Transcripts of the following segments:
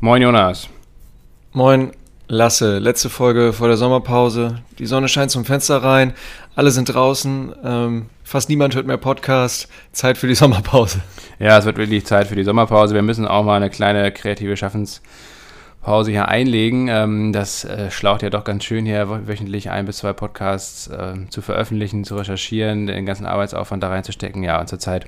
Moin Jonas. Moin Lasse. Letzte Folge vor der Sommerpause. Die Sonne scheint zum Fenster rein. Alle sind draußen. Ähm, fast niemand hört mehr Podcast. Zeit für die Sommerpause. Ja, es wird wirklich Zeit für die Sommerpause. Wir müssen auch mal eine kleine kreative Schaffenspause hier einlegen. Ähm, das äh, schlaucht ja doch ganz schön hier, wöchentlich ein bis zwei Podcasts äh, zu veröffentlichen, zu recherchieren, den ganzen Arbeitsaufwand da reinzustecken. Ja, und zurzeit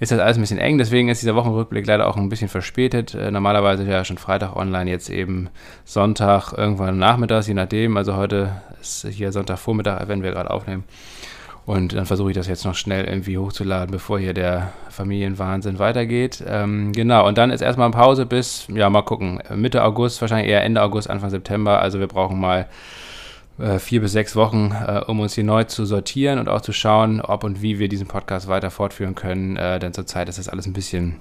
ist das alles ein bisschen eng. Deswegen ist dieser Wochenrückblick leider auch ein bisschen verspätet. Äh, normalerweise ja schon Freitag online, jetzt eben Sonntag irgendwann nachmittags, je nachdem. Also heute ist hier Sonntagvormittag, wenn wir gerade aufnehmen. Und dann versuche ich das jetzt noch schnell irgendwie hochzuladen, bevor hier der Familienwahnsinn weitergeht. Ähm, genau, und dann ist erstmal Pause bis, ja, mal gucken, Mitte August, wahrscheinlich eher Ende August, Anfang September. Also wir brauchen mal äh, vier bis sechs Wochen, äh, um uns hier neu zu sortieren und auch zu schauen, ob und wie wir diesen Podcast weiter fortführen können. Äh, denn zurzeit ist das alles ein bisschen,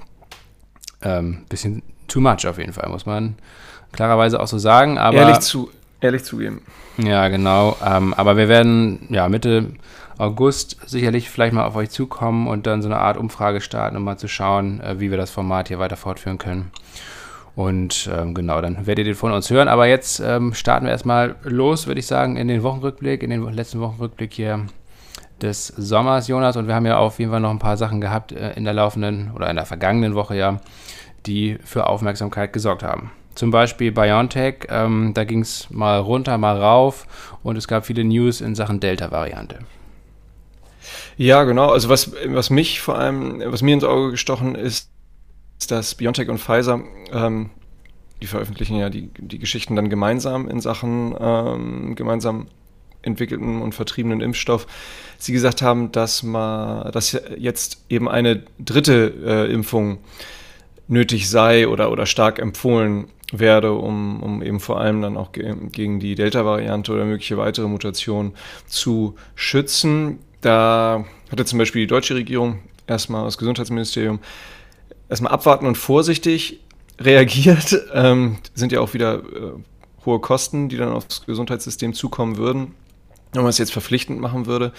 ähm, bisschen too much auf jeden Fall, muss man klarerweise auch so sagen. Aber, ehrlich, zu, ehrlich zugeben. Ja, genau. Ähm, aber wir werden ja Mitte August sicherlich vielleicht mal auf euch zukommen und dann so eine Art Umfrage starten, um mal zu schauen, äh, wie wir das Format hier weiter fortführen können. Und ähm, genau, dann werdet ihr den von uns hören. Aber jetzt ähm, starten wir erstmal los, würde ich sagen, in den Wochenrückblick, in den letzten Wochenrückblick hier des Sommers, Jonas. Und wir haben ja auf jeden Fall noch ein paar Sachen gehabt äh, in der laufenden oder in der vergangenen Woche ja, die für Aufmerksamkeit gesorgt haben. Zum Beispiel BioNTech, ähm, da ging es mal runter, mal rauf und es gab viele News in Sachen Delta-Variante. Ja, genau. Also was, was mich vor allem, was mir ins Auge gestochen ist, dass BioNTech und Pfizer, ähm, die veröffentlichen ja die, die Geschichten dann gemeinsam in Sachen ähm, gemeinsam entwickelten und vertriebenen Impfstoff, sie gesagt haben, dass, man, dass jetzt eben eine dritte äh, Impfung nötig sei oder, oder stark empfohlen werde, um, um eben vor allem dann auch ge gegen die Delta-Variante oder mögliche weitere Mutationen zu schützen. Da hatte zum Beispiel die deutsche Regierung erstmal das Gesundheitsministerium erstmal abwarten und vorsichtig reagiert. Ähm, sind ja auch wieder äh, hohe Kosten, die dann aufs Gesundheitssystem zukommen würden. Wenn man es jetzt verpflichtend machen würde,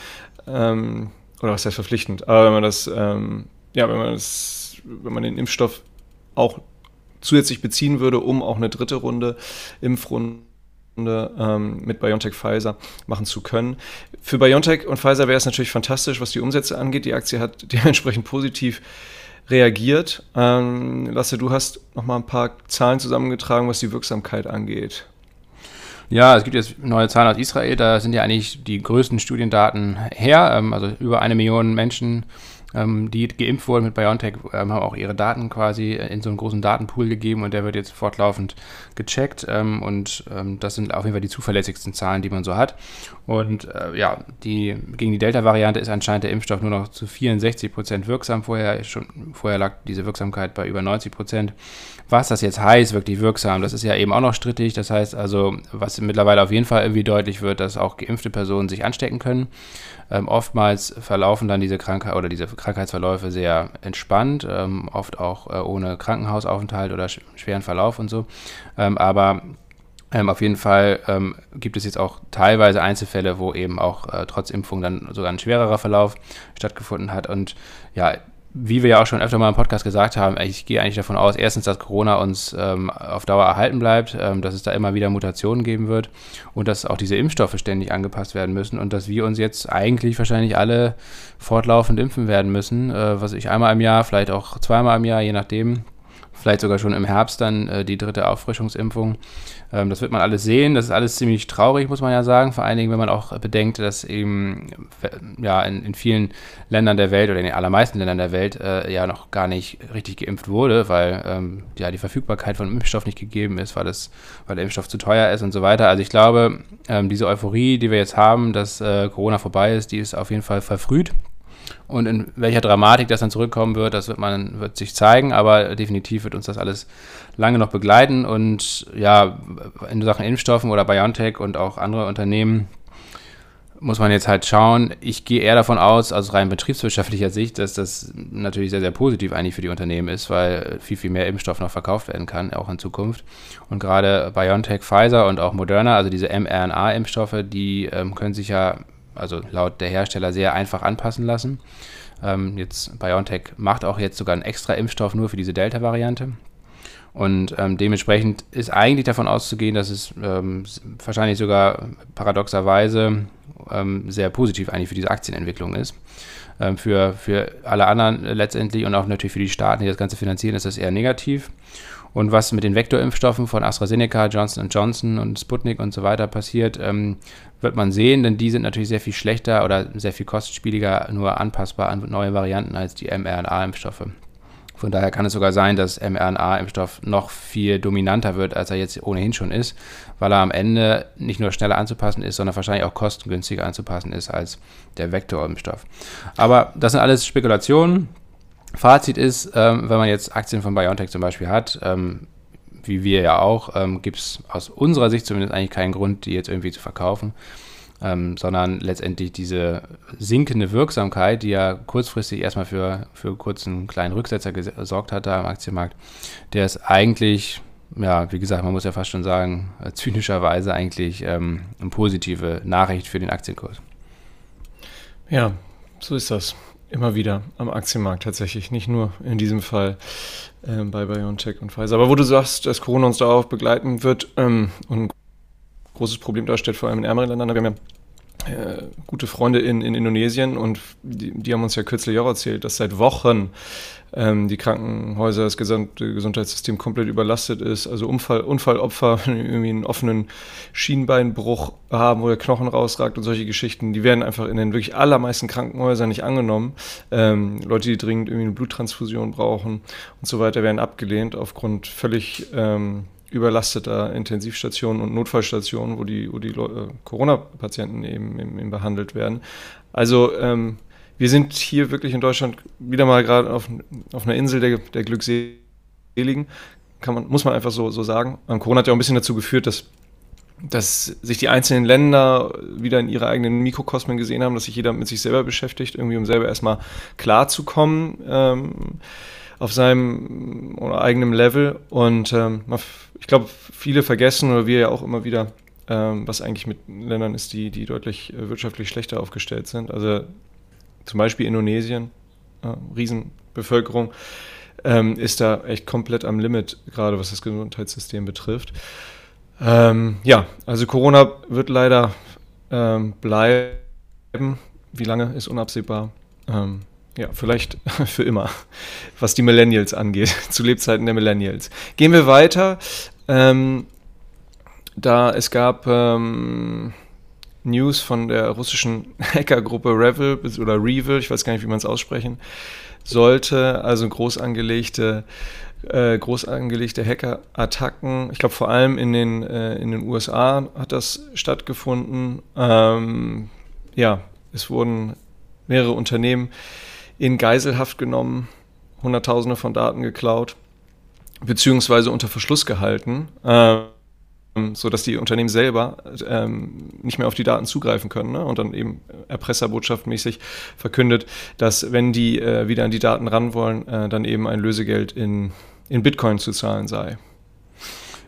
ähm, oder was heißt verpflichtend, aber wenn man das, ähm, ja, wenn man das, wenn man den Impfstoff auch zusätzlich beziehen würde, um auch eine dritte Runde Impfrunde ähm, mit BioNTech Pfizer machen zu können. Für BioNTech und Pfizer wäre es natürlich fantastisch, was die Umsätze angeht. Die Aktie hat dementsprechend positiv reagiert. Ähm, Lasse, du hast noch mal ein paar Zahlen zusammengetragen, was die Wirksamkeit angeht. Ja, es gibt jetzt neue Zahlen aus Israel, da sind ja eigentlich die größten Studiendaten her. Ähm, also über eine Million Menschen ähm, die geimpft wurden mit BioNTech, ähm, haben auch ihre Daten quasi in so einen großen Datenpool gegeben und der wird jetzt fortlaufend gecheckt. Ähm, und ähm, das sind auf jeden Fall die zuverlässigsten Zahlen, die man so hat. Und äh, ja, die, gegen die Delta-Variante ist anscheinend der Impfstoff nur noch zu 64 Prozent wirksam. Vorher, schon, vorher lag diese Wirksamkeit bei über 90 Prozent. Was das jetzt heißt, wirklich wirksam, das ist ja eben auch noch strittig. Das heißt also, was mittlerweile auf jeden Fall irgendwie deutlich wird, dass auch geimpfte Personen sich anstecken können. Ähm, oftmals verlaufen dann diese Krankheit oder diese Krankheitsverläufe sehr entspannt, ähm, oft auch äh, ohne Krankenhausaufenthalt oder sch schweren Verlauf und so. Ähm, aber ähm, auf jeden Fall ähm, gibt es jetzt auch teilweise Einzelfälle, wo eben auch äh, trotz Impfung dann sogar ein schwererer Verlauf stattgefunden hat. Und ja, wie wir ja auch schon öfter mal im Podcast gesagt haben, ich gehe eigentlich davon aus, erstens, dass Corona uns ähm, auf Dauer erhalten bleibt, ähm, dass es da immer wieder Mutationen geben wird und dass auch diese Impfstoffe ständig angepasst werden müssen und dass wir uns jetzt eigentlich wahrscheinlich alle fortlaufend impfen werden müssen, äh, was ich einmal im Jahr, vielleicht auch zweimal im Jahr, je nachdem, vielleicht sogar schon im Herbst dann äh, die dritte Auffrischungsimpfung. Ähm, das wird man alles sehen. Das ist alles ziemlich traurig, muss man ja sagen. Vor allen Dingen, wenn man auch bedenkt, dass eben ja, in, in vielen Ländern der Welt oder in den allermeisten Ländern der Welt äh, ja noch gar nicht richtig geimpft wurde, weil ähm, ja die Verfügbarkeit von Impfstoff nicht gegeben ist, weil, es, weil der Impfstoff zu teuer ist und so weiter. Also ich glaube, ähm, diese Euphorie, die wir jetzt haben, dass äh, Corona vorbei ist, die ist auf jeden Fall verfrüht. Und in welcher Dramatik das dann zurückkommen wird, das wird man wird sich zeigen, aber definitiv wird uns das alles lange noch begleiten. Und ja, in Sachen Impfstoffen oder BioNTech und auch andere Unternehmen muss man jetzt halt schauen. Ich gehe eher davon aus, aus rein betriebswirtschaftlicher Sicht, dass das natürlich sehr, sehr positiv eigentlich für die Unternehmen ist, weil viel, viel mehr Impfstoff noch verkauft werden kann, auch in Zukunft. Und gerade BioNTech, Pfizer und auch Moderna, also diese mRNA-Impfstoffe, die ähm, können sich ja also laut der Hersteller sehr einfach anpassen lassen. Ähm, jetzt BioNTech macht auch jetzt sogar einen extra Impfstoff nur für diese Delta-Variante. Und ähm, dementsprechend ist eigentlich davon auszugehen, dass es ähm, wahrscheinlich sogar paradoxerweise ähm, sehr positiv eigentlich für diese Aktienentwicklung ist. Ähm, für, für alle anderen letztendlich und auch natürlich für die Staaten, die das Ganze finanzieren, ist das eher negativ. Und was mit den Vektorimpfstoffen von AstraZeneca, Johnson Johnson und Sputnik und so weiter passiert, ähm, wird man sehen, denn die sind natürlich sehr viel schlechter oder sehr viel kostspieliger, nur anpassbar an neue Varianten als die mRNA-Impfstoffe. Von daher kann es sogar sein, dass mRNA-Impfstoff noch viel dominanter wird, als er jetzt ohnehin schon ist, weil er am Ende nicht nur schneller anzupassen ist, sondern wahrscheinlich auch kostengünstiger anzupassen ist als der Vektorimpfstoff. Aber das sind alles Spekulationen. Fazit ist, ähm, wenn man jetzt Aktien von BioNTech zum Beispiel hat, ähm, wie wir ja auch, ähm, gibt es aus unserer Sicht zumindest eigentlich keinen Grund, die jetzt irgendwie zu verkaufen ähm, sondern letztendlich diese sinkende Wirksamkeit, die ja kurzfristig erstmal für, für kurzen kleinen Rücksetzer gesorgt hat da am Aktienmarkt, der ist eigentlich, ja, wie gesagt, man muss ja fast schon sagen, äh, zynischerweise eigentlich ähm, eine positive Nachricht für den Aktienkurs. Ja, so ist das. Immer wieder am Aktienmarkt tatsächlich, nicht nur in diesem Fall äh, bei BioNTech und Pfizer. Aber wo du sagst, dass Corona uns darauf begleiten wird ähm, und großes Problem darstellt, vor allem in ärmeren Ländern. Wir haben ja äh, gute Freunde in, in Indonesien und die, die, haben uns ja kürzlich auch erzählt, dass seit Wochen ähm, die Krankenhäuser, das gesamte Gesundheitssystem komplett überlastet ist. Also Unfall, Unfallopfer, irgendwie einen offenen Schienbeinbruch haben, wo der Knochen rausragt und solche Geschichten, die werden einfach in den wirklich allermeisten Krankenhäusern nicht angenommen. Ähm, Leute, die dringend irgendwie eine Bluttransfusion brauchen und so weiter, werden abgelehnt aufgrund völlig ähm, überlasteter Intensivstationen und Notfallstationen, wo die, wo die äh, Corona-Patienten eben, eben, behandelt werden. Also ähm, wir sind hier wirklich in Deutschland wieder mal gerade auf, auf einer Insel der, der Glückseligen, kann man, muss man einfach so, so sagen. Ähm, Corona hat ja auch ein bisschen dazu geführt, dass dass sich die einzelnen Länder wieder in ihre eigenen Mikrokosmen gesehen haben, dass sich jeder mit sich selber beschäftigt, irgendwie um selber erstmal klarzukommen. Ähm, auf seinem oder eigenem Level. Und ähm, ich glaube, viele vergessen oder wir ja auch immer wieder, ähm, was eigentlich mit Ländern ist, die, die deutlich äh, wirtschaftlich schlechter aufgestellt sind. Also zum Beispiel Indonesien, äh, Riesenbevölkerung, ähm, ist da echt komplett am Limit, gerade was das Gesundheitssystem betrifft. Ähm, ja, also Corona wird leider ähm, bleiben. Wie lange ist unabsehbar. Ähm, ja, vielleicht für immer, was die Millennials angeht, zu Lebzeiten der Millennials. Gehen wir weiter. Ähm, da es gab ähm, News von der russischen Hackergruppe Revil oder Revil, ich weiß gar nicht, wie man es aussprechen sollte, also groß angelegte äh, groß angelegte Hackerattacken. Ich glaube, vor allem in den, äh, in den USA hat das stattgefunden. Ähm, ja, es wurden mehrere Unternehmen in Geiselhaft genommen, Hunderttausende von Daten geklaut, beziehungsweise unter Verschluss gehalten, ähm, sodass die Unternehmen selber ähm, nicht mehr auf die Daten zugreifen können ne? und dann eben erpresserbotschaftmäßig verkündet, dass wenn die äh, wieder an die Daten ran wollen, äh, dann eben ein Lösegeld in, in Bitcoin zu zahlen sei.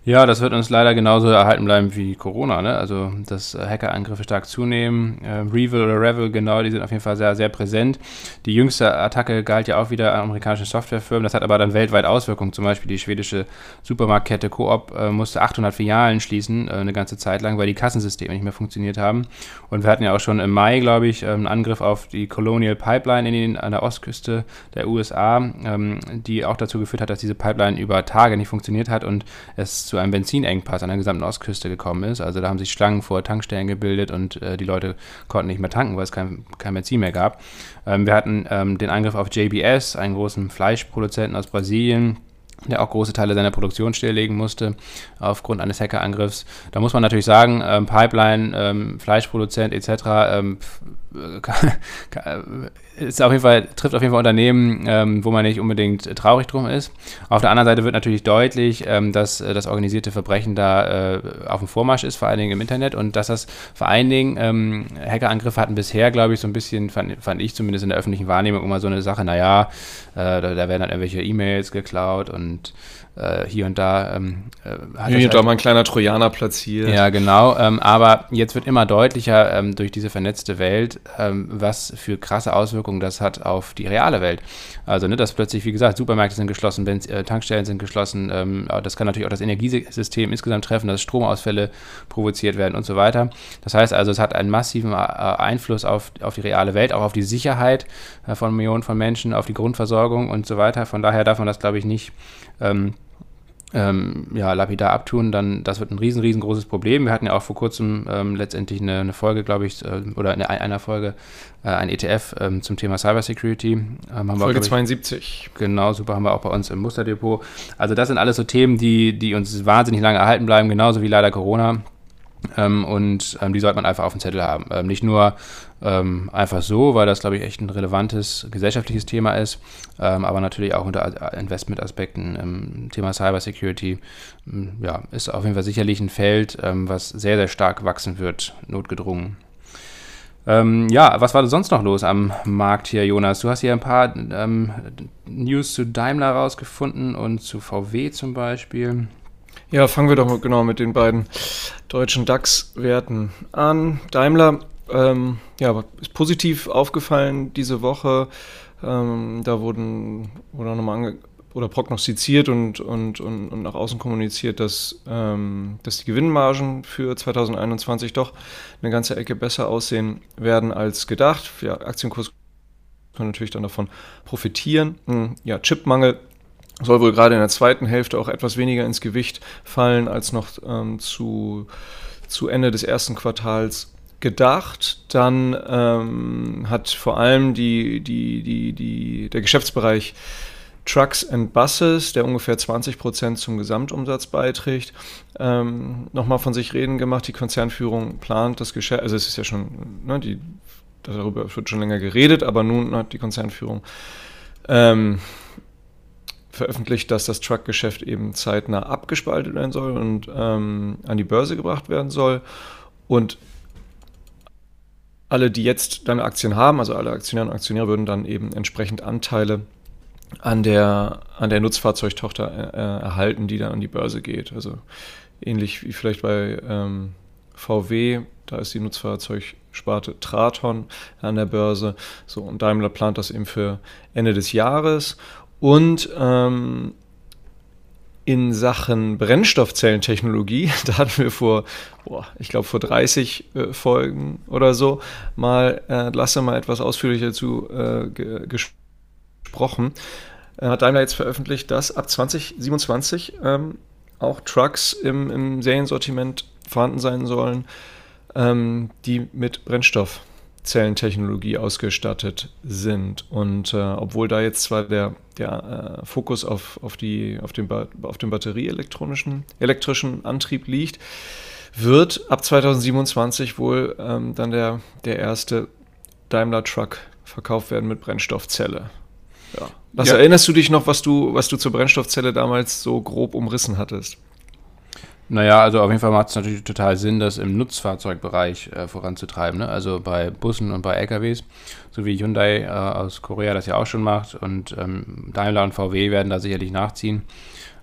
Ja, das wird uns leider genauso erhalten bleiben wie Corona. Ne? Also, dass Hackerangriffe stark zunehmen. Äh, Revil oder Revil, genau, die sind auf jeden Fall sehr, sehr präsent. Die jüngste Attacke galt ja auch wieder an amerikanischen Softwarefirmen. Das hat aber dann weltweit Auswirkungen. Zum Beispiel die schwedische Supermarktkette Coop äh, musste 800 Filialen schließen, äh, eine ganze Zeit lang, weil die Kassensysteme nicht mehr funktioniert haben. Und wir hatten ja auch schon im Mai, glaube ich, einen Angriff auf die Colonial Pipeline in den, an der Ostküste der USA, ähm, die auch dazu geführt hat, dass diese Pipeline über Tage nicht funktioniert hat und es zu einem Benzinengpass an der gesamten Ostküste gekommen ist. Also da haben sich Schlangen vor Tankstellen gebildet und äh, die Leute konnten nicht mehr tanken, weil es kein, kein Benzin mehr gab. Ähm, wir hatten ähm, den Angriff auf JBS, einen großen Fleischproduzenten aus Brasilien der auch große Teile seiner Produktion stilllegen musste aufgrund eines Hackerangriffs. Da muss man natürlich sagen, ähm, Pipeline, ähm, Fleischproduzent etc. Ähm, ist auf jeden Fall, trifft auf jeden Fall Unternehmen, ähm, wo man nicht unbedingt traurig drum ist. Auf der anderen Seite wird natürlich deutlich, ähm, dass äh, das organisierte Verbrechen da äh, auf dem Vormarsch ist, vor allen Dingen im Internet und dass das vor allen Dingen ähm, Hackerangriffe hatten bisher, glaube ich, so ein bisschen, fand, fand, ich zumindest in der öffentlichen Wahrnehmung immer so eine Sache, naja, äh, da, da werden dann irgendwelche E-Mails geklaut und und äh, hier und da ähm, äh, hat hier und da halt, mal ein kleiner Trojaner platziert. Ja, genau. Ähm, aber jetzt wird immer deutlicher ähm, durch diese vernetzte Welt, ähm, was für krasse Auswirkungen das hat auf die reale Welt. Also, ne, dass plötzlich, wie gesagt, Supermärkte sind geschlossen, Benz äh, Tankstellen sind geschlossen. Ähm, das kann natürlich auch das Energiesystem insgesamt treffen, dass Stromausfälle provoziert werden und so weiter. Das heißt also, es hat einen massiven äh, Einfluss auf, auf die reale Welt, auch auf die Sicherheit äh, von Millionen von Menschen, auf die Grundversorgung und so weiter. Von daher darf man das, glaube ich, nicht ähm, ähm, ja, lapidar abtun, dann das wird ein riesen, riesengroßes Problem. Wir hatten ja auch vor kurzem ähm, letztendlich eine, eine Folge, glaube ich, äh, oder in einer Folge äh, ein ETF ähm, zum Thema Cybersecurity. Ähm, Folge auch, 72. Ich, genau, super, haben wir auch bei uns im Musterdepot. Also das sind alles so Themen, die, die uns wahnsinnig lange erhalten bleiben, genauso wie leider Corona. Ähm, und ähm, die sollte man einfach auf dem Zettel haben. Ähm, nicht nur ähm, einfach so, weil das, glaube ich, echt ein relevantes gesellschaftliches Thema ist, ähm, aber natürlich auch unter Investmentaspekten. Ähm, Thema Cybersecurity ja, ist auf jeden Fall sicherlich ein Feld, was sehr, sehr stark wachsen wird, notgedrungen. ja, was war sonst noch los am Markt hier, Jonas? Du hast hier ein paar News zu Daimler rausgefunden und zu VW zum Beispiel. Ja, fangen wir doch genau mit den beiden deutschen DAX-Werten an. Daimler ähm, ja, ist positiv aufgefallen diese Woche. Ähm, da wurden wurde nochmal ange oder prognostiziert und, und, und, und, nach außen kommuniziert, dass, ähm, dass die Gewinnmargen für 2021 doch eine ganze Ecke besser aussehen werden als gedacht. Ja, Aktienkurs kann natürlich dann davon profitieren. Hm, ja, Chipmangel soll wohl gerade in der zweiten Hälfte auch etwas weniger ins Gewicht fallen als noch ähm, zu, zu Ende des ersten Quartals gedacht. Dann ähm, hat vor allem die, die, die, die, der Geschäftsbereich Trucks and Buses, der ungefähr 20 Prozent zum Gesamtumsatz beiträgt, ähm, nochmal von sich reden gemacht. Die Konzernführung plant das Geschäft, also es ist ja schon, ne, die, darüber wird schon länger geredet, aber nun hat die Konzernführung ähm, veröffentlicht, dass das Truckgeschäft eben zeitnah abgespaltet werden soll und ähm, an die Börse gebracht werden soll. Und alle, die jetzt dann Aktien haben, also alle Aktionäre und Aktionäre, würden dann eben entsprechend Anteile an der, an der Nutzfahrzeugtochter äh, erhalten, die dann an die Börse geht. Also ähnlich wie vielleicht bei ähm, VW, da ist die Nutzfahrzeugsparte Traton an der Börse. So, und Daimler plant das eben für Ende des Jahres. Und ähm, in Sachen Brennstoffzellentechnologie, da hatten wir vor, boah, ich glaube vor 30 äh, Folgen oder so mal, äh, Lasse mal etwas ausführlicher dazu äh, ge gesprochen. Äh, hat Daimler jetzt veröffentlicht, dass ab 2027 ähm, auch Trucks im, im Seriensortiment vorhanden sein sollen, ähm, die mit Brennstoff Zellentechnologie ausgestattet sind. Und äh, obwohl da jetzt zwar der, der äh, Fokus auf, auf, die, auf, den auf den batterieelektronischen elektrischen Antrieb liegt, wird ab 2027 wohl ähm, dann der, der erste Daimler Truck verkauft werden mit Brennstoffzelle. Ja. Was ja. erinnerst du dich noch, was du, was du zur Brennstoffzelle damals so grob umrissen hattest? Naja, also auf jeden Fall macht es natürlich total Sinn, das im Nutzfahrzeugbereich äh, voranzutreiben. Ne? Also bei Bussen und bei LKWs, so wie Hyundai äh, aus Korea das ja auch schon macht und ähm, Daimler und VW werden da sicherlich nachziehen.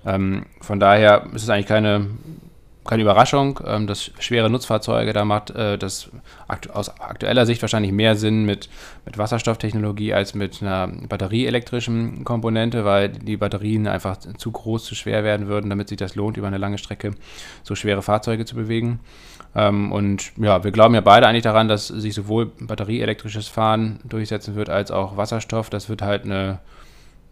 Ähm, von daher ist es eigentlich keine keine Überraschung, ähm, dass schwere Nutzfahrzeuge, da macht äh, das aktu aus aktueller Sicht wahrscheinlich mehr Sinn mit, mit Wasserstofftechnologie als mit einer batterieelektrischen Komponente, weil die Batterien einfach zu groß, zu schwer werden würden, damit sich das lohnt, über eine lange Strecke so schwere Fahrzeuge zu bewegen. Ähm, und ja, wir glauben ja beide eigentlich daran, dass sich sowohl batterieelektrisches Fahren durchsetzen wird, als auch Wasserstoff. Das wird halt eine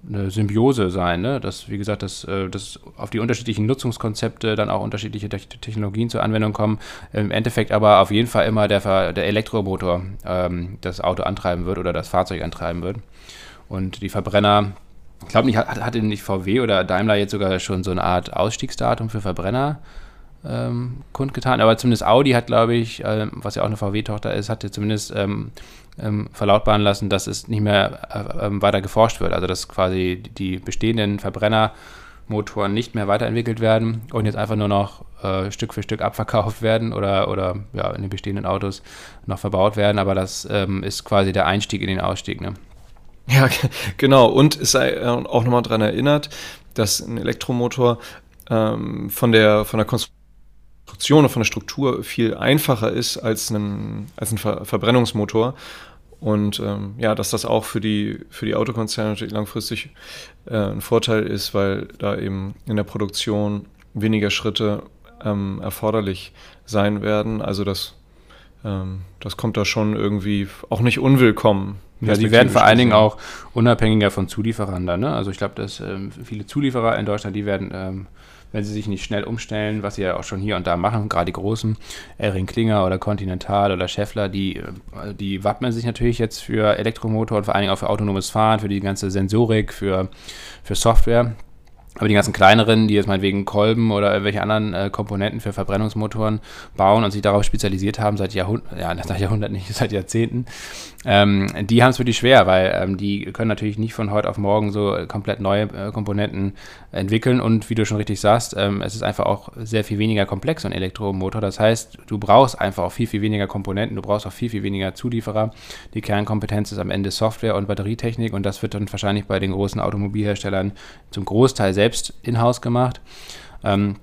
eine Symbiose sein, ne? dass, wie gesagt, dass, äh, dass auf die unterschiedlichen Nutzungskonzepte dann auch unterschiedliche Technologien zur Anwendung kommen. Im Endeffekt aber auf jeden Fall immer der, der Elektromotor ähm, das Auto antreiben wird oder das Fahrzeug antreiben wird. Und die Verbrenner, ich glaube nicht, hat, hatte nicht VW oder Daimler jetzt sogar schon so eine Art Ausstiegsdatum für Verbrenner ähm, kundgetan, aber zumindest Audi hat, glaube ich, ähm, was ja auch eine VW-Tochter ist, hatte zumindest ähm, verlautbaren lassen, dass es nicht mehr äh, ähm, weiter geforscht wird. Also dass quasi die bestehenden Verbrennermotoren nicht mehr weiterentwickelt werden und jetzt einfach nur noch äh, Stück für Stück abverkauft werden oder, oder ja, in den bestehenden Autos noch verbaut werden. Aber das ähm, ist quasi der Einstieg in den Ausstieg. Ne? Ja, genau. Und es sei auch nochmal daran erinnert, dass ein Elektromotor ähm, von, der, von der Konstruktion und von der Struktur viel einfacher ist als ein, als ein Ver Verbrennungsmotor. Und ähm, ja, dass das auch für die, für die Autokonzerne natürlich langfristig äh, ein Vorteil ist, weil da eben in der Produktion weniger Schritte ähm, erforderlich sein werden. Also das, ähm, das kommt da schon irgendwie auch nicht unwillkommen. Ja, die werden vor allen Dingen auch unabhängiger von Zulieferern dann. Ne? Also ich glaube, dass ähm, viele Zulieferer in Deutschland, die werden ähm, wenn sie sich nicht schnell umstellen, was sie ja auch schon hier und da machen, gerade die großen, Elring Klinger oder Continental oder Scheffler, die, äh, die wappnen sich natürlich jetzt für Elektromotor und vor allen Dingen auch für autonomes Fahren, für die ganze Sensorik, für, für Software. Aber die ganzen kleineren, die jetzt meinetwegen Kolben oder irgendwelche anderen äh, Komponenten für Verbrennungsmotoren bauen und sich darauf spezialisiert haben seit Jahrhunderten, ja, seit Jahrhunderten nicht, seit Jahrzehnten, ähm, die haben es wirklich schwer, weil ähm, die können natürlich nicht von heute auf morgen so komplett neue äh, Komponenten entwickeln und wie du schon richtig sagst, ähm, es ist einfach auch sehr viel weniger komplex, so ein Elektromotor. Das heißt, du brauchst einfach auch viel, viel weniger Komponenten, du brauchst auch viel, viel weniger Zulieferer. Die Kernkompetenz ist am Ende Software und Batterietechnik und das wird dann wahrscheinlich bei den großen Automobilherstellern zum Großteil selbst selbst in-house gemacht. Ähm,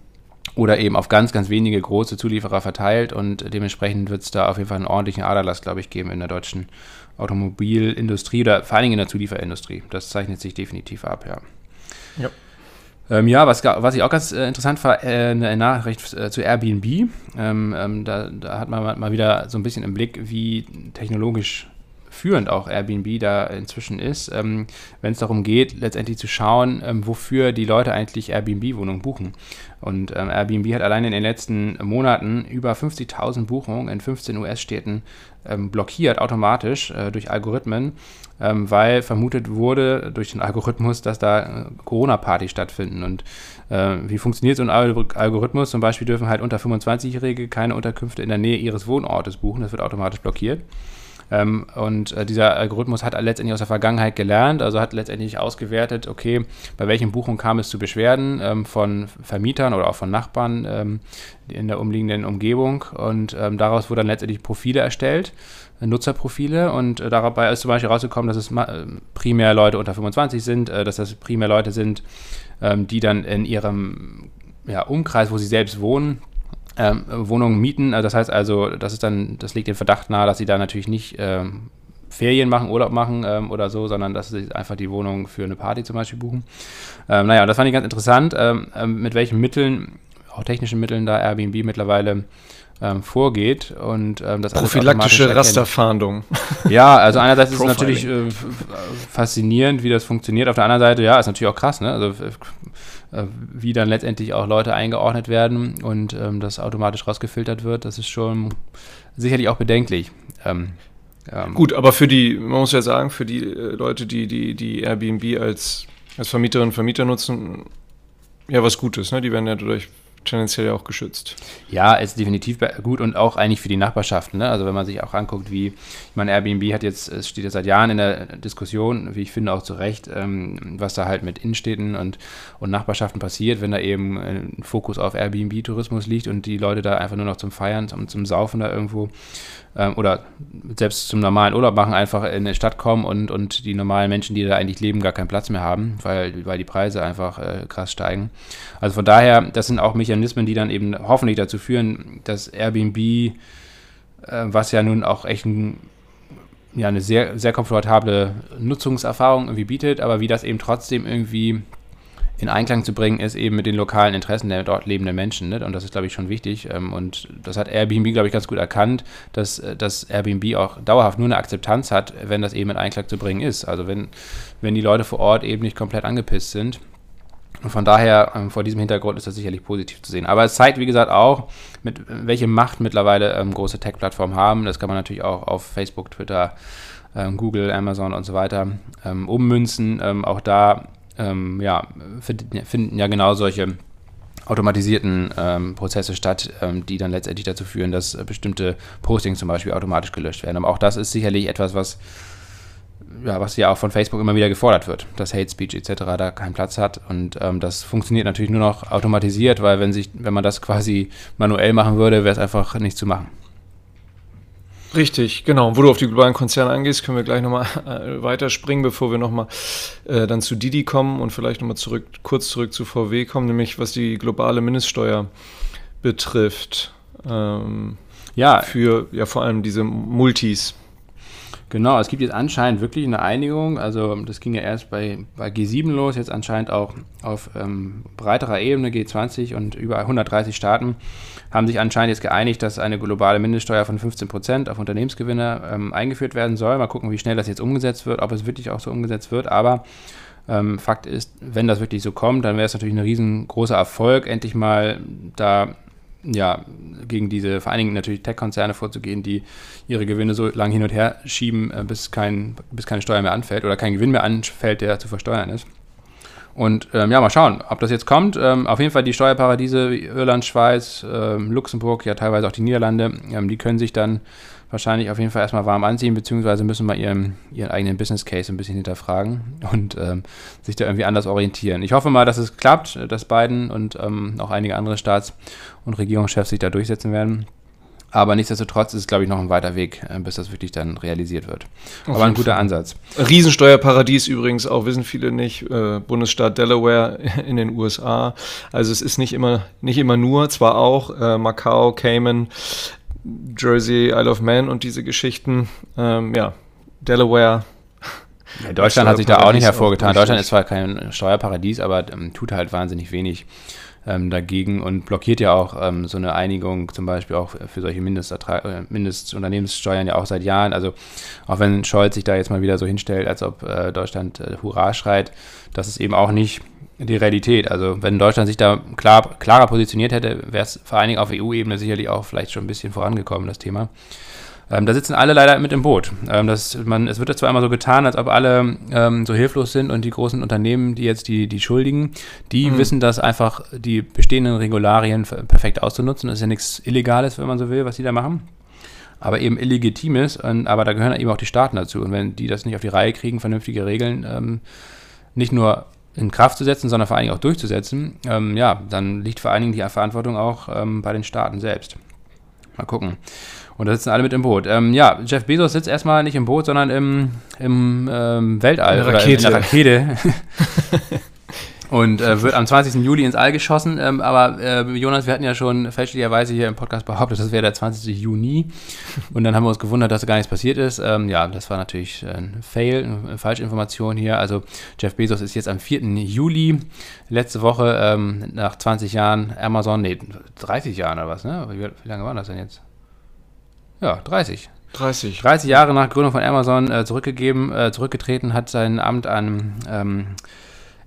oder eben auf ganz, ganz wenige große Zulieferer verteilt und dementsprechend wird es da auf jeden Fall einen ordentlichen Aderlass, glaube ich, geben in der deutschen Automobilindustrie oder vor allen Dingen in der Zulieferindustrie. Das zeichnet sich definitiv ab, ja. Ja. Ähm, ja, was, was ich auch ganz äh, interessant war, äh, eine Nachricht äh, zu Airbnb. Ähm, ähm, da, da, hat man mal wieder so ein bisschen im Blick, wie technologisch führend auch Airbnb da inzwischen ist, ähm, wenn es darum geht, letztendlich zu schauen, ähm, wofür die Leute eigentlich Airbnb-Wohnungen buchen. Und ähm, Airbnb hat allein in den letzten Monaten über 50.000 Buchungen in 15 US-Städten ähm, blockiert, automatisch äh, durch Algorithmen, ähm, weil vermutet wurde durch den Algorithmus, dass da äh, Corona-Partys stattfinden. Und äh, wie funktioniert so ein Algorithmus? Zum Beispiel dürfen halt unter 25-Jährige keine Unterkünfte in der Nähe ihres Wohnortes buchen, das wird automatisch blockiert. Ähm, und äh, dieser Algorithmus hat letztendlich aus der Vergangenheit gelernt, also hat letztendlich ausgewertet, okay, bei welchen Buchungen kam es zu Beschwerden ähm, von Vermietern oder auch von Nachbarn ähm, in der umliegenden Umgebung. Und ähm, daraus wurden dann letztendlich Profile erstellt, äh, Nutzerprofile. Und äh, dabei ist zum Beispiel rausgekommen, dass es äh, primär Leute unter 25 sind, äh, dass das primär Leute sind, ähm, die dann in ihrem ja, Umkreis, wo sie selbst wohnen, ähm, Wohnungen mieten. Also das heißt also, das ist dann, das legt den Verdacht nahe, dass sie da natürlich nicht ähm, Ferien machen, Urlaub machen ähm, oder so, sondern dass sie einfach die Wohnung für eine Party zum Beispiel buchen. Ähm, naja, das fand ich ganz interessant, ähm, ähm, mit welchen Mitteln, auch technischen Mitteln da Airbnb mittlerweile vorgeht und ähm, das Prophylaktische Rasterfahndung. Ja, also einerseits ist es natürlich äh, faszinierend, wie das funktioniert. Auf der anderen Seite, ja, ist natürlich auch krass, ne? Also wie dann letztendlich auch Leute eingeordnet werden und ähm, das automatisch rausgefiltert wird, das ist schon sicherlich auch bedenklich. Ähm, ähm, Gut, aber für die, man muss ja sagen, für die äh, Leute, die, die, die Airbnb als, als Vermieterinnen und Vermieter nutzen, ja, was Gutes, ne? Die werden ja dadurch tendenziell auch geschützt. Ja, ist definitiv gut und auch eigentlich für die Nachbarschaften. Ne? Also wenn man sich auch anguckt, wie, ich meine, Airbnb hat jetzt, es steht ja seit Jahren in der Diskussion, wie ich finde auch zu Recht, ähm, was da halt mit Innenstädten und, und Nachbarschaften passiert, wenn da eben ein Fokus auf Airbnb-Tourismus liegt und die Leute da einfach nur noch zum Feiern, zum, zum Saufen da irgendwo ähm, oder selbst zum normalen Urlaub machen, einfach in eine Stadt kommen und, und die normalen Menschen, die da eigentlich leben, gar keinen Platz mehr haben, weil, weil die Preise einfach äh, krass steigen. Also von daher, das sind auch Mechanismen, die dann eben hoffentlich dazu führen, dass Airbnb, äh, was ja nun auch echt ein ja, eine sehr, sehr komfortable Nutzungserfahrung irgendwie bietet, aber wie das eben trotzdem irgendwie in Einklang zu bringen ist, eben mit den lokalen Interessen der dort lebenden Menschen. Ne? Und das ist, glaube ich, schon wichtig. Ähm, und das hat Airbnb, glaube ich, ganz gut erkannt, dass, äh, dass Airbnb auch dauerhaft nur eine Akzeptanz hat, wenn das eben in Einklang zu bringen ist. Also wenn, wenn die Leute vor Ort eben nicht komplett angepisst sind. Und von daher, ähm, vor diesem Hintergrund ist das sicherlich positiv zu sehen. Aber es zeigt, wie gesagt, auch, mit welche Macht mittlerweile ähm, große Tech-Plattformen haben. Das kann man natürlich auch auf Facebook, Twitter, ähm, Google, Amazon und so weiter ähm, ummünzen. Ähm, auch da ähm, ja, finden, finden, ja genau solche automatisierten Prozesse statt, die dann letztendlich dazu führen, dass äh, bestimmte Postings zum Beispiel automatisch gelöscht werden. Aber auch das ist sicherlich etwas, was ja, was ja auch von Facebook immer wieder gefordert wird, dass Hate Speech etc. da keinen Platz hat. Und ähm, das funktioniert natürlich nur noch automatisiert, weil wenn sich, wenn man das quasi manuell machen würde, wäre es einfach nicht zu machen. Richtig, genau. Wo du auf die globalen Konzerne angehst, können wir gleich nochmal äh, weiterspringen, bevor wir nochmal äh, dann zu Didi kommen und vielleicht nochmal zurück, kurz zurück zu VW kommen, nämlich was die globale Mindeststeuer betrifft. Ähm, ja. Für ja vor allem diese Multis. Genau, es gibt jetzt anscheinend wirklich eine Einigung. Also das ging ja erst bei, bei G7 los, jetzt anscheinend auch auf ähm, breiterer Ebene, G20 und über 130 Staaten haben sich anscheinend jetzt geeinigt, dass eine globale Mindeststeuer von 15 Prozent auf Unternehmensgewinne ähm, eingeführt werden soll. Mal gucken, wie schnell das jetzt umgesetzt wird, ob es wirklich auch so umgesetzt wird. Aber ähm, Fakt ist, wenn das wirklich so kommt, dann wäre es natürlich ein riesengroßer Erfolg, endlich mal da ja, gegen diese Dingen natürlich Tech-Konzerne vorzugehen, die ihre Gewinne so lange hin und her schieben, äh, bis, kein, bis keine Steuer mehr anfällt oder kein Gewinn mehr anfällt, der zu versteuern ist. Und ähm, ja, mal schauen, ob das jetzt kommt. Ähm, auf jeden Fall die Steuerparadiese wie Irland, Schweiz, ähm, Luxemburg, ja teilweise auch die Niederlande, ähm, die können sich dann wahrscheinlich auf jeden Fall erstmal warm anziehen, beziehungsweise müssen mal ihren, ihren eigenen Business Case ein bisschen hinterfragen und ähm, sich da irgendwie anders orientieren. Ich hoffe mal, dass es klappt, dass Biden und ähm, auch einige andere Staats- und Regierungschefs sich da durchsetzen werden. Aber nichtsdestotrotz ist es, glaube ich, noch ein weiter Weg, äh, bis das wirklich dann realisiert wird. Auf Aber ein guter. Ansatz. Riesensteuerparadies übrigens, auch wissen viele nicht, äh, Bundesstaat Delaware in den USA. Also es ist nicht immer, nicht immer nur, zwar auch äh, Macau, Cayman, Jersey, Isle of Man und diese Geschichten. Ähm, ja, Delaware. Ja, Deutschland hat sich da auch nicht hervorgetan. Deutschland ist zwar kein Steuerparadies, aber ähm, tut halt wahnsinnig wenig ähm, dagegen und blockiert ja auch ähm, so eine Einigung zum Beispiel auch für solche Mindesterstra äh, Mindstunternehmenssteuern ja auch seit Jahren. Also auch wenn Scholz sich da jetzt mal wieder so hinstellt, als ob äh, Deutschland äh, Hurra schreit, das ist eben auch nicht die Realität. Also wenn Deutschland sich da klar, klarer positioniert hätte, wäre es vor allen Dingen auf EU-Ebene sicherlich auch vielleicht schon ein bisschen vorangekommen, das Thema. Ähm, da sitzen alle leider mit im Boot. Ähm, das, man, es wird ja zwar immer so getan, als ob alle ähm, so hilflos sind und die großen Unternehmen, die jetzt die, die Schuldigen, die mhm. wissen das einfach, die bestehenden Regularien perfekt auszunutzen. Das ist ja nichts Illegales, wenn man so will, was die da machen. Aber eben Illegitimes, und, aber da gehören eben auch die Staaten dazu. Und wenn die das nicht auf die Reihe kriegen, vernünftige Regeln, ähm, nicht nur in Kraft zu setzen, sondern vor allen Dingen auch durchzusetzen, ähm, ja, dann liegt vor allen Dingen die Verantwortung auch ähm, bei den Staaten selbst. Mal gucken. Und da sitzen alle mit im Boot. Ähm, ja, Jeff Bezos sitzt erstmal nicht im Boot, sondern im, im ähm, Weltall. In der Rakete. in der Rakete. und äh, wird am 20. Juli ins All geschossen. Ähm, aber äh, Jonas, wir hatten ja schon fälschlicherweise hier im Podcast behauptet, das wäre der 20. Juni. Und dann haben wir uns gewundert, dass gar nichts passiert ist. Ähm, ja, das war natürlich ein Fail, eine Falschinformation hier. Also Jeff Bezos ist jetzt am 4. Juli, letzte Woche, ähm, nach 20 Jahren Amazon, nee, 30 Jahren oder was, ne? Wie, wie lange war das denn jetzt? Ja, 30. 30. 30 Jahre nach Gründung von Amazon äh, zurückgegeben, äh, zurückgetreten, hat sein Amt an ähm,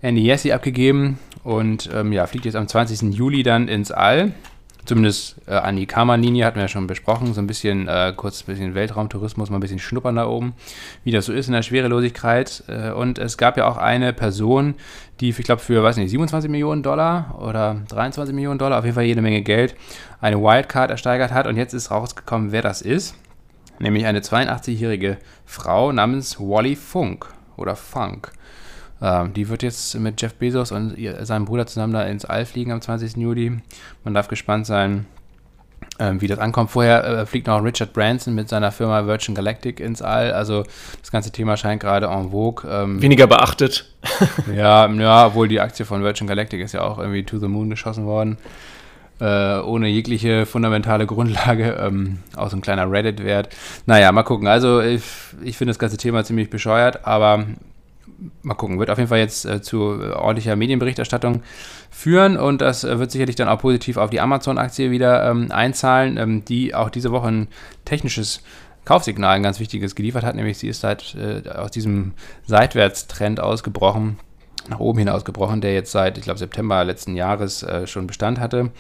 Andy Yessi abgegeben und ähm, ja, fliegt jetzt am 20. Juli dann ins All. Zumindest äh, an die Karman-Linie hatten wir ja schon besprochen. So ein bisschen, äh, kurz ein bisschen Weltraumtourismus, mal ein bisschen schnuppern da oben, wie das so ist in der Schwerelosigkeit. Äh, und es gab ja auch eine Person, die, ich glaube, für, weiß nicht, 27 Millionen Dollar oder 23 Millionen Dollar, auf jeden Fall jede Menge Geld, eine Wildcard ersteigert hat. Und jetzt ist rausgekommen, wer das ist. Nämlich eine 82-jährige Frau namens Wally Funk oder Funk. Ähm, die wird jetzt mit Jeff Bezos und seinem Bruder zusammen da ins All fliegen am 20. Juli. Man darf gespannt sein, ähm, wie das ankommt. Vorher äh, fliegt noch Richard Branson mit seiner Firma Virgin Galactic ins All. Also das ganze Thema scheint gerade en vogue. Ähm, Weniger beachtet. ja, ja, obwohl die Aktie von Virgin Galactic ist ja auch irgendwie to the moon geschossen worden. Äh, ohne jegliche fundamentale Grundlage, ähm, auch so ein kleiner Reddit-Wert. Naja, mal gucken. Also ich, ich finde das ganze Thema ziemlich bescheuert, aber mal gucken, wird auf jeden Fall jetzt äh, zu äh, ordentlicher Medienberichterstattung führen und das äh, wird sicherlich dann auch positiv auf die Amazon-Aktie wieder ähm, einzahlen, ähm, die auch diese Woche ein technisches Kaufsignal, ein ganz wichtiges geliefert hat, nämlich sie ist halt äh, aus diesem Seitwärtstrend ausgebrochen, nach oben hin ausgebrochen, der jetzt seit, ich glaube, September letzten Jahres äh, schon Bestand hatte.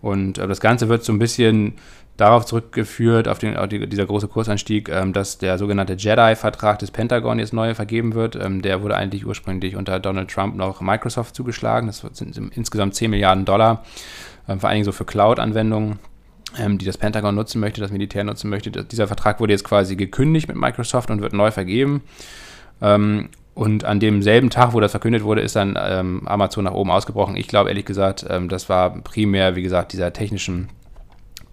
Und äh, das Ganze wird so ein bisschen darauf zurückgeführt, auf, den, auf die, dieser große Kursanstieg, ähm, dass der sogenannte Jedi-Vertrag des Pentagon jetzt neu vergeben wird. Ähm, der wurde eigentlich ursprünglich unter Donald Trump noch Microsoft zugeschlagen. Das sind insgesamt 10 Milliarden Dollar, ähm, vor allen Dingen so für Cloud-Anwendungen ähm, die das Pentagon nutzen möchte, das Militär nutzen möchte. Dieser Vertrag wurde jetzt quasi gekündigt mit Microsoft und wird neu vergeben. Und an demselben Tag, wo das verkündet wurde, ist dann ähm, Amazon nach oben ausgebrochen. Ich glaube ehrlich gesagt, ähm, das war primär, wie gesagt, dieser technischen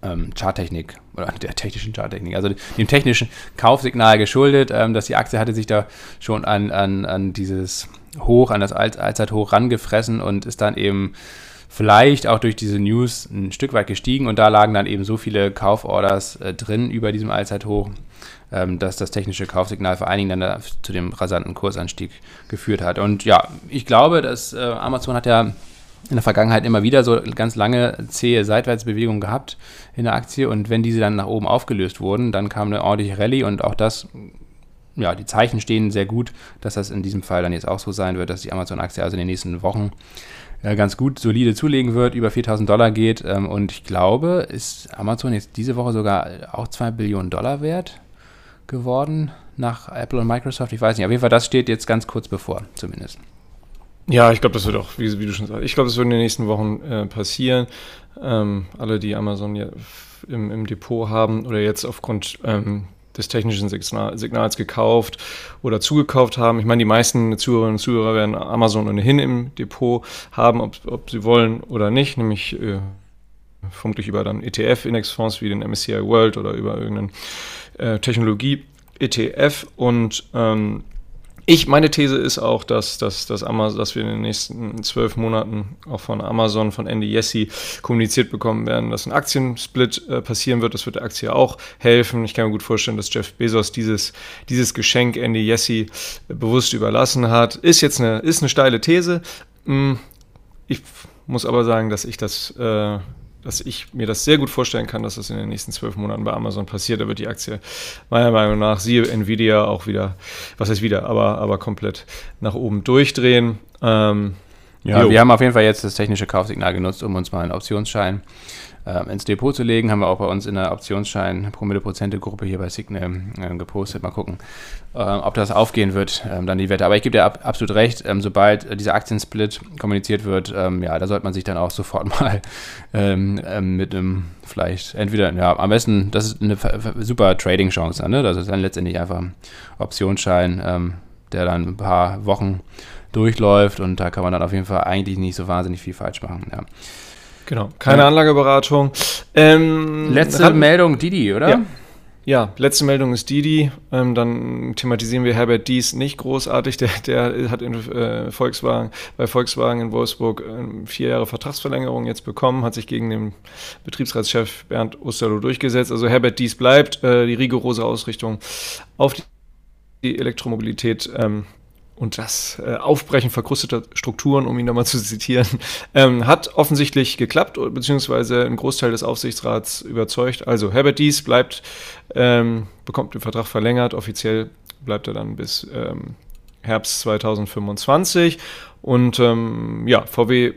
ähm, Charttechnik oder der technischen Charttechnik, also dem technischen Kaufsignal geschuldet. Ähm, dass die Aktie hatte sich da schon an, an, an dieses Hoch, an das Allzeithoch rangefressen und ist dann eben vielleicht auch durch diese News ein Stück weit gestiegen und da lagen dann eben so viele Kauforders äh, drin über diesem Allzeithoch, dass das technische Kaufsignal vor allen Dingen dann zu dem rasanten Kursanstieg geführt hat. Und ja, ich glaube, dass äh, Amazon hat ja in der Vergangenheit immer wieder so ganz lange zähe Seitwärtsbewegungen gehabt in der Aktie und wenn diese dann nach oben aufgelöst wurden, dann kam eine ordentliche Rallye und auch das ja, die Zeichen stehen sehr gut, dass das in diesem Fall dann jetzt auch so sein wird, dass die Amazon-Aktie also in den nächsten Wochen äh, ganz gut solide zulegen wird, über 4000 Dollar geht. Ähm, und ich glaube, ist Amazon jetzt diese Woche sogar auch 2 Billionen Dollar wert geworden nach Apple und Microsoft. Ich weiß nicht. Auf jeden Fall, das steht jetzt ganz kurz bevor, zumindest. Ja, ich glaube, das wird auch, wie, wie, du schon sagst, ich glaube, das wird in den nächsten Wochen äh, passieren. Ähm, alle, die Amazon ja im, im, Depot haben oder jetzt aufgrund ähm, des technischen Signals gekauft oder zugekauft haben. Ich meine, die meisten Zuhörerinnen und Zuhörer werden Amazon ohnehin im Depot haben, ob, ob sie wollen oder nicht, nämlich äh, vermutlich über dann ETF-Indexfonds wie den MSCI World oder über irgendeinen äh, Technologie-ETF und ähm, ich, meine These ist auch, dass, dass, dass, Amazon, dass wir in den nächsten zwölf Monaten auch von Amazon, von Andy Yessi kommuniziert bekommen werden, dass ein Aktiensplit äh, passieren wird. Das wird der Aktie auch helfen. Ich kann mir gut vorstellen, dass Jeff Bezos dieses, dieses Geschenk Andy Yessi äh, bewusst überlassen hat. Ist jetzt eine, ist eine steile These. Hm, ich muss aber sagen, dass ich das äh, dass ich mir das sehr gut vorstellen kann, dass das in den nächsten zwölf Monaten bei Amazon passiert. Da wird die Aktie meiner Meinung nach, siehe Nvidia, auch wieder, was heißt wieder, aber, aber komplett nach oben durchdrehen. Ähm, ja, jo. wir haben auf jeden Fall jetzt das technische Kaufsignal genutzt, um uns mal einen Optionsschein äh, ins Depot zu legen. Haben wir auch bei uns in der Optionsschein Promille-Prozente-Gruppe hier bei Signe äh, gepostet. Mal gucken, äh, ob das aufgehen wird, ähm, dann die Wette. Aber ich gebe dir ab, absolut recht, ähm, sobald dieser Aktiensplit kommuniziert wird, ähm, ja, da sollte man sich dann auch sofort mal mit einem vielleicht entweder, ja, am besten, das ist eine super Trading-Chance, ne? Das ist dann letztendlich einfach ein Optionsschein, der dann ein paar Wochen durchläuft und da kann man dann auf jeden Fall eigentlich nicht so wahnsinnig viel falsch machen. Ja. Genau, keine ja. Anlageberatung. Ähm, letzte hat, Meldung Didi, oder? Ja. ja. letzte Meldung ist Didi. Ähm, dann thematisieren wir Herbert Dies nicht großartig. Der, der hat in, äh, Volkswagen, bei Volkswagen in Wolfsburg äh, vier Jahre Vertragsverlängerung jetzt bekommen, hat sich gegen den Betriebsratschef Bernd Osterloh durchgesetzt. Also Herbert Dies bleibt. Äh, die rigorose Ausrichtung auf die, Elektromobilität ähm, und das äh, Aufbrechen verkrusteter Strukturen, um ihn nochmal zu zitieren, ähm, hat offensichtlich geklappt, beziehungsweise ein Großteil des Aufsichtsrats überzeugt. Also Herbert Dies bleibt, ähm, bekommt den Vertrag verlängert, offiziell bleibt er dann bis ähm, Herbst 2025 und ähm, ja, VW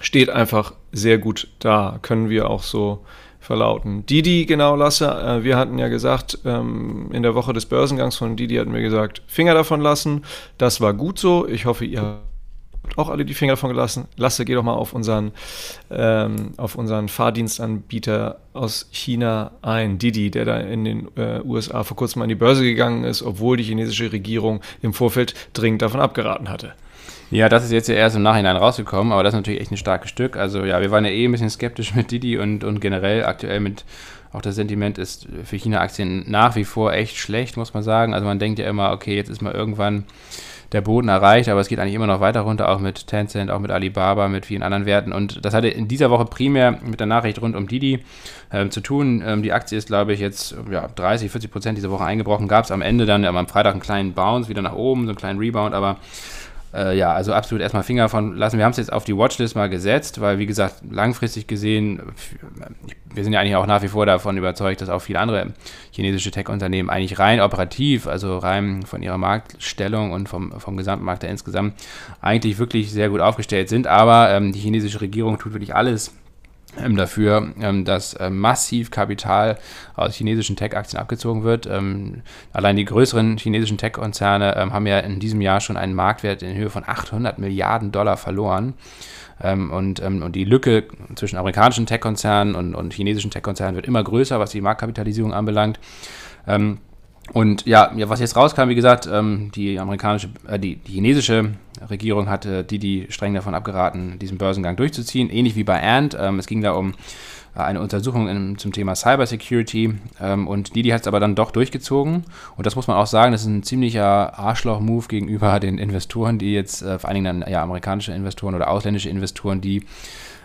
steht einfach sehr gut da, können wir auch so verlauten. Didi genau lasse, äh, wir hatten ja gesagt, ähm, in der Woche des Börsengangs von Didi hatten wir gesagt, Finger davon lassen. Das war gut so. Ich hoffe, ihr habt auch alle die Finger davon gelassen. Lasse, geh doch mal auf unseren, ähm, auf unseren Fahrdienstanbieter aus China ein, Didi, der da in den äh, USA vor kurzem an die Börse gegangen ist, obwohl die chinesische Regierung im Vorfeld dringend davon abgeraten hatte. Ja, das ist jetzt ja erst im Nachhinein rausgekommen, aber das ist natürlich echt ein starkes Stück. Also ja, wir waren ja eh ein bisschen skeptisch mit Didi und, und generell aktuell mit, auch das Sentiment ist für China-Aktien nach wie vor echt schlecht, muss man sagen. Also man denkt ja immer, okay, jetzt ist mal irgendwann der Boden erreicht, aber es geht eigentlich immer noch weiter runter, auch mit Tencent, auch mit Alibaba, mit vielen anderen Werten. Und das hatte in dieser Woche primär mit der Nachricht rund um Didi äh, zu tun. Ähm, die Aktie ist, glaube ich, jetzt ja, 30, 40 Prozent diese Woche eingebrochen. Gab es am Ende dann am Freitag einen kleinen Bounce wieder nach oben, so einen kleinen Rebound, aber äh, ja, also absolut erstmal Finger von lassen. Wir haben es jetzt auf die Watchlist mal gesetzt, weil, wie gesagt, langfristig gesehen, wir sind ja eigentlich auch nach wie vor davon überzeugt, dass auch viele andere chinesische Tech-Unternehmen eigentlich rein operativ, also rein von ihrer Marktstellung und vom, vom Gesamtmarkt da insgesamt eigentlich wirklich sehr gut aufgestellt sind. Aber ähm, die chinesische Regierung tut wirklich alles, dafür, ähm, dass ähm, massiv Kapital aus chinesischen Tech-Aktien abgezogen wird. allein die größeren chinesischen Tech-Konzerne haben ja in diesem Jahr schon einen Marktwert in Höhe von 800 Milliarden Dollar verloren. und, und die Lücke zwischen amerikanischen Tech-Konzernen und, und chinesischen Tech-Konzernen wird immer größer, was die Marktkapitalisierung anbelangt. Und ja, ja, was jetzt rauskam, wie gesagt, ähm, die amerikanische, äh, die, die, chinesische Regierung hatte die, die streng davon abgeraten, diesen Börsengang durchzuziehen, ähnlich wie bei Ant. Ähm, es ging da um eine Untersuchung in, zum Thema Cybersecurity ähm, und Didi hat es aber dann doch durchgezogen und das muss man auch sagen, das ist ein ziemlicher Arschloch-Move gegenüber den Investoren, die jetzt, äh, vor allen Dingen dann ja amerikanische Investoren oder ausländische Investoren, die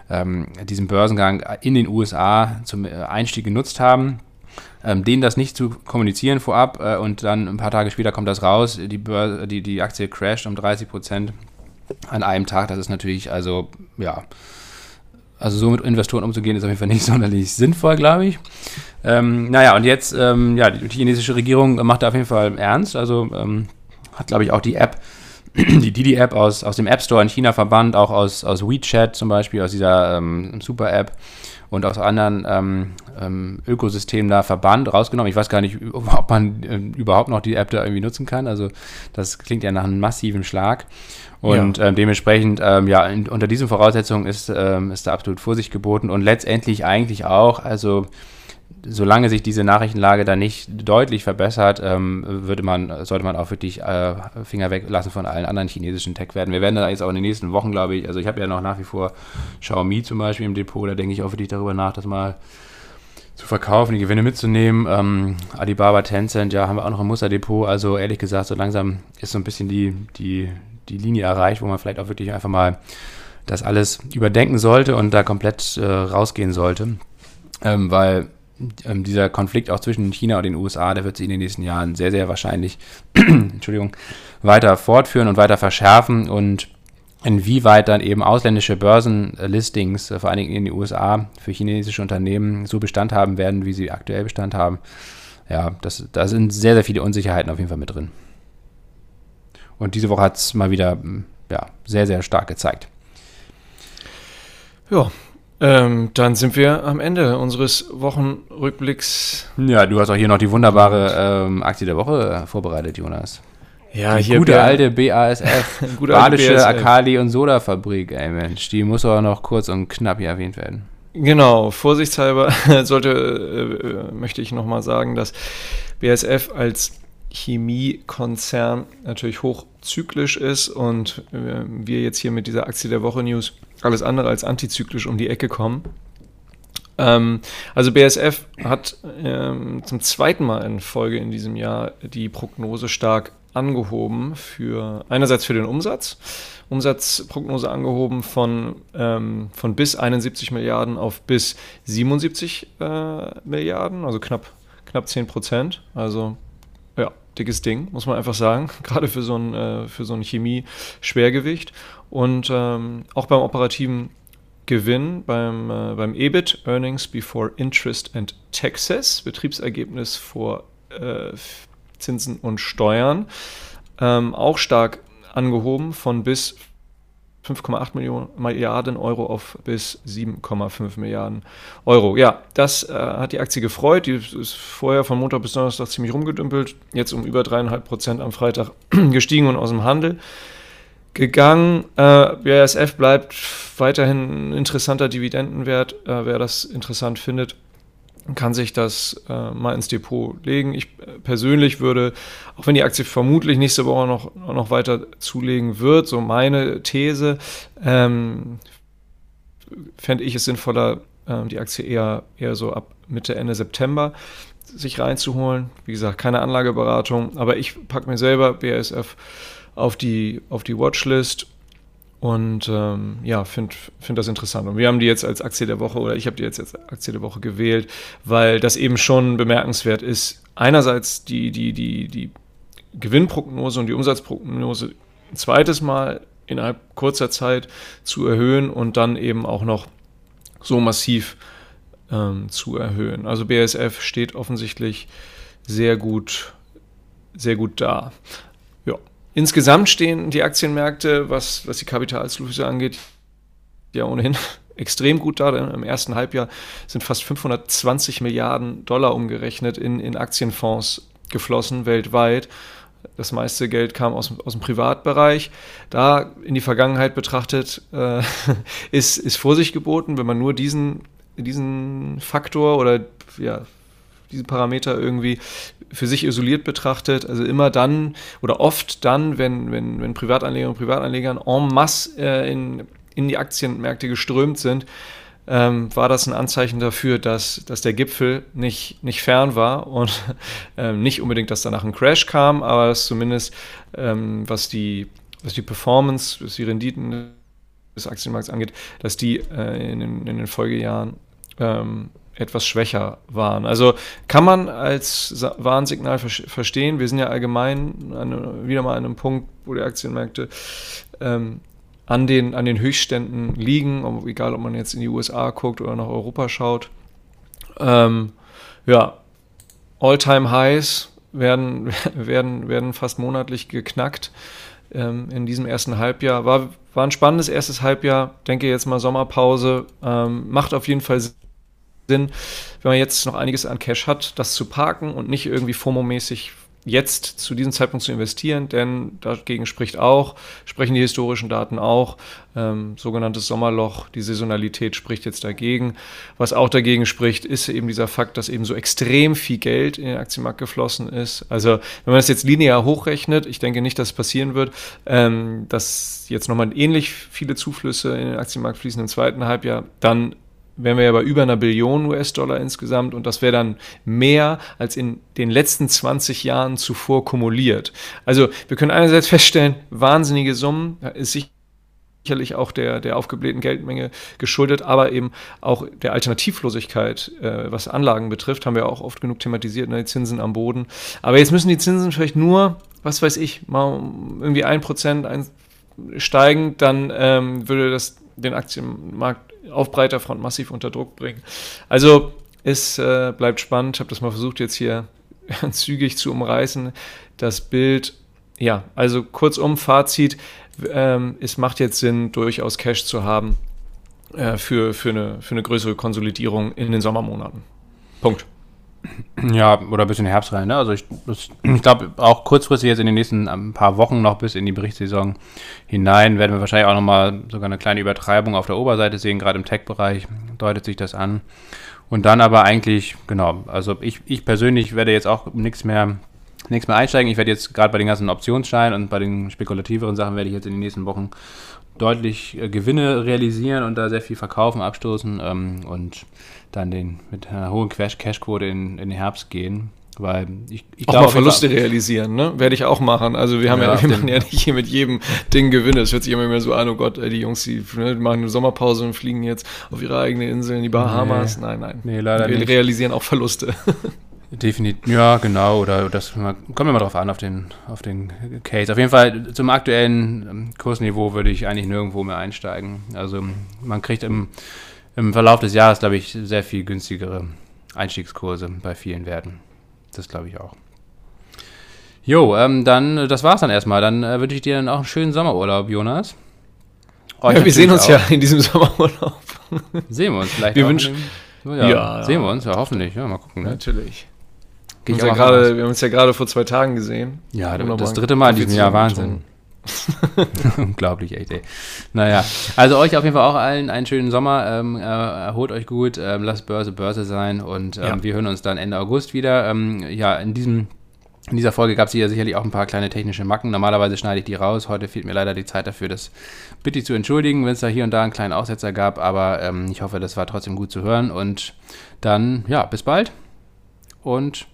ähm, diesen Börsengang in den USA zum äh, Einstieg genutzt haben. Ähm, denen das nicht zu kommunizieren vorab äh, und dann ein paar Tage später kommt das raus, die, Börse, die, die Aktie crasht um 30 Prozent an einem Tag. Das ist natürlich, also ja, also so mit Investoren umzugehen, ist auf jeden Fall nicht sonderlich sinnvoll, glaube ich. Ähm, naja, und jetzt, ähm, ja, die chinesische Regierung macht da auf jeden Fall ernst. Also ähm, hat, glaube ich, auch die App, die Didi-App aus, aus dem App Store in China verbannt, auch aus, aus WeChat zum Beispiel, aus dieser ähm, Super-App und aus anderen ähm, ähm, Ökosystemen da verbannt, rausgenommen. Ich weiß gar nicht, ob man äh, überhaupt noch die App da irgendwie nutzen kann. Also das klingt ja nach einem massiven Schlag. Und ja. ähm, dementsprechend, ähm, ja, in, unter diesen Voraussetzungen ist, ähm, ist da absolut Vorsicht geboten und letztendlich eigentlich auch, also solange sich diese Nachrichtenlage da nicht deutlich verbessert, ähm, würde man, sollte man auch wirklich äh, Finger weglassen von allen anderen chinesischen Tech-Werten. Wir werden da jetzt auch in den nächsten Wochen, glaube ich, also ich habe ja noch nach wie vor Xiaomi zum Beispiel im Depot, da denke ich auch wirklich darüber nach, das mal zu verkaufen, die Gewinne mitzunehmen. Ähm, Alibaba, Tencent, ja, haben wir auch noch im Musterdepot. Also ehrlich gesagt, so langsam ist so ein bisschen die, die, die Linie erreicht, wo man vielleicht auch wirklich einfach mal das alles überdenken sollte und da komplett äh, rausgehen sollte. Ähm, weil ähm, dieser Konflikt auch zwischen China und den USA, der wird sich in den nächsten Jahren sehr, sehr wahrscheinlich Entschuldigung, weiter fortführen und weiter verschärfen und inwieweit dann eben ausländische Börsenlistings, äh, vor allen Dingen in den USA, für chinesische Unternehmen so Bestand haben werden, wie sie aktuell Bestand haben. Ja, das, da sind sehr, sehr viele Unsicherheiten auf jeden Fall mit drin. Und diese Woche hat es mal wieder ja, sehr, sehr stark gezeigt. Ja, ähm, dann sind wir am Ende unseres Wochenrückblicks. Ja, du hast auch hier noch die wunderbare ähm, Aktie der Woche vorbereitet, Jonas. Ja, die hier gute alte BASF, gute Badische BASF. Akali- und Sodafabrik, ey Mensch, die muss aber noch kurz und knapp hier erwähnt werden. Genau, vorsichtshalber sollte, äh, möchte ich nochmal sagen, dass BASF als Chemiekonzern natürlich hochzyklisch ist und äh, wir jetzt hier mit dieser Aktie der Woche News alles andere als antizyklisch um die Ecke kommen. Ähm, also BASF hat ähm, zum zweiten Mal in Folge in diesem Jahr die Prognose stark angehoben für einerseits für den Umsatz, Umsatzprognose angehoben von, ähm, von bis 71 Milliarden auf bis 77 äh, Milliarden, also knapp, knapp 10 Prozent. Also dickes Ding, muss man einfach sagen, gerade für so ein, äh, für so ein Chemie-Schwergewicht. Und ähm, auch beim operativen Gewinn, beim, äh, beim EBIT, Earnings Before Interest and Taxes, Betriebsergebnis vor äh, Zinsen und Steuern, ähm, auch stark angehoben von bis 5,8 Milliarden Euro auf bis 7,5 Milliarden Euro. Ja, das äh, hat die Aktie gefreut. Die ist vorher von Montag bis Donnerstag ziemlich rumgedümpelt. Jetzt um über 3,5 Prozent am Freitag gestiegen und aus dem Handel gegangen. Äh, BASF bleibt weiterhin ein interessanter Dividendenwert. Äh, wer das interessant findet, kann sich das äh, mal ins Depot legen. Ich persönlich würde, auch wenn die Aktie vermutlich nächste Woche noch, noch weiter zulegen wird, so meine These, ähm, fände ich es sinnvoller, äh, die Aktie eher, eher so ab Mitte, Ende September sich reinzuholen. Wie gesagt, keine Anlageberatung, aber ich packe mir selber BASF auf die, auf die Watchlist und ähm, ja, finde find das interessant. Und wir haben die jetzt als Aktie der Woche oder ich habe die jetzt als Aktie der Woche gewählt, weil das eben schon bemerkenswert ist. Einerseits die, die, die, die Gewinnprognose und die Umsatzprognose ein zweites Mal innerhalb kurzer Zeit zu erhöhen und dann eben auch noch so massiv ähm, zu erhöhen. Also BASF steht offensichtlich sehr gut, sehr gut da. Insgesamt stehen die Aktienmärkte, was, was die Kapitalflüsse angeht, ja ohnehin extrem gut da. Im ersten Halbjahr sind fast 520 Milliarden Dollar umgerechnet in, in Aktienfonds geflossen weltweit. Das meiste Geld kam aus, aus dem Privatbereich. Da in die Vergangenheit betrachtet äh, ist, ist Vorsicht geboten, wenn man nur diesen, diesen Faktor oder ja, diese Parameter irgendwie für sich isoliert betrachtet, also immer dann oder oft dann, wenn, wenn, wenn Privatanleger und Privatanleger en masse äh, in, in die Aktienmärkte geströmt sind, ähm, war das ein Anzeichen dafür, dass, dass der Gipfel nicht, nicht fern war und ähm, nicht unbedingt, dass danach ein Crash kam, aber dass zumindest ähm, was, die, was die Performance, was die Renditen des Aktienmarkts angeht, dass die äh, in, den, in den Folgejahren ähm, etwas schwächer waren. Also kann man als Warnsignal ver verstehen. Wir sind ja allgemein an, wieder mal an einem Punkt, wo die Aktienmärkte ähm, an, den, an den Höchstständen liegen, egal ob man jetzt in die USA guckt oder nach Europa schaut. Ähm, ja, All-Time-Highs werden, werden, werden fast monatlich geknackt ähm, in diesem ersten Halbjahr. War, war ein spannendes erstes Halbjahr. Denke jetzt mal Sommerpause. Ähm, macht auf jeden Fall Sinn Sinn, wenn man jetzt noch einiges an Cash hat, das zu parken und nicht irgendwie FOMO-mäßig jetzt zu diesem Zeitpunkt zu investieren, denn dagegen spricht auch, sprechen die historischen Daten auch, ähm, sogenanntes Sommerloch, die Saisonalität spricht jetzt dagegen. Was auch dagegen spricht, ist eben dieser Fakt, dass eben so extrem viel Geld in den Aktienmarkt geflossen ist. Also wenn man das jetzt linear hochrechnet, ich denke nicht, dass es passieren wird, ähm, dass jetzt nochmal ähnlich viele Zuflüsse in den Aktienmarkt fließen im zweiten Halbjahr, dann wären wir ja bei über einer Billion US-Dollar insgesamt und das wäre dann mehr als in den letzten 20 Jahren zuvor kumuliert. Also wir können einerseits feststellen, wahnsinnige Summen, ist sicherlich auch der, der aufgeblähten Geldmenge geschuldet, aber eben auch der Alternativlosigkeit, äh, was Anlagen betrifft, haben wir auch oft genug thematisiert, ne, die Zinsen am Boden. Aber jetzt müssen die Zinsen vielleicht nur, was weiß ich, mal irgendwie ein Prozent steigen, dann ähm, würde das den Aktienmarkt auf breiter Front massiv unter Druck bringen. Also es äh, bleibt spannend. Ich habe das mal versucht jetzt hier zügig zu umreißen. Das Bild, ja, also kurzum, Fazit, ähm, es macht jetzt Sinn, durchaus Cash zu haben äh, für, für, eine, für eine größere Konsolidierung in den Sommermonaten. Punkt. Ja, oder bis in den Herbst rein. Ne? Also ich, ich glaube, auch kurzfristig jetzt in den nächsten ähm, paar Wochen noch bis in die Berichtssaison hinein werden wir wahrscheinlich auch nochmal sogar eine kleine Übertreibung auf der Oberseite sehen. Gerade im Tech-Bereich deutet sich das an. Und dann aber eigentlich, genau, also ich, ich persönlich werde jetzt auch nichts mehr, nichts mehr einsteigen. Ich werde jetzt gerade bei den ganzen Optionsscheinen und bei den spekulativeren Sachen werde ich jetzt in den nächsten Wochen deutlich äh, Gewinne realisieren und da sehr viel verkaufen, abstoßen ähm, und dann den mit einer hohen Cash-Quote in, in den Herbst gehen. Weil ich, ich auch glaube, mal Verluste realisieren, ne? Werde ich auch machen. Also wir haben ja, ja wir machen ja nicht hier mit jedem Ding Gewinne. Es hört sich immer mehr so an, oh Gott, die Jungs, die, ne, machen eine Sommerpause und fliegen jetzt auf ihre eigene Insel in die Bahamas. Nee. Nein, nein. Nee, leider wir nicht. realisieren auch Verluste. Definitiv, ja, genau. Oder das kommen wir mal drauf an, auf den, auf den Case. Auf jeden Fall zum aktuellen ähm, Kursniveau würde ich eigentlich nirgendwo mehr einsteigen. Also man kriegt im, im Verlauf des Jahres, glaube ich, sehr viel günstigere Einstiegskurse bei vielen Werten. Das glaube ich auch. Jo, ähm, dann, das war's dann erstmal. Dann äh, wünsche ich dir dann auch einen schönen Sommerurlaub, Jonas. Euch ja, wir sehen uns auch. ja in diesem Sommerurlaub. Sehen wir uns vielleicht. Wir wünschen. Ja, ja, sehen wir uns, ja, hoffentlich. Ja, mal gucken. Ne? Natürlich. Wir, ja grade, wir haben uns ja gerade vor zwei Tagen gesehen. Ja, das, das dritte Mal in diesem Jahr, Wahnsinn. Unglaublich, echt, ey. Naja, also euch auf jeden Fall auch allen einen schönen Sommer. Ähm, äh, erholt euch gut, ähm, lasst Börse Börse sein und ähm, ja. wir hören uns dann Ende August wieder. Ähm, ja, in diesem in dieser Folge gab es ja sicherlich auch ein paar kleine technische Macken. Normalerweise schneide ich die raus. Heute fehlt mir leider die Zeit dafür. Das bitte ich zu entschuldigen, wenn es da hier und da einen kleinen Aussetzer gab. Aber ähm, ich hoffe, das war trotzdem gut zu hören. Und dann, ja, bis bald. Und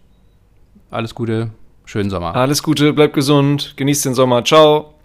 alles Gute, schönen Sommer. Alles Gute, bleibt gesund, genießt den Sommer. Ciao.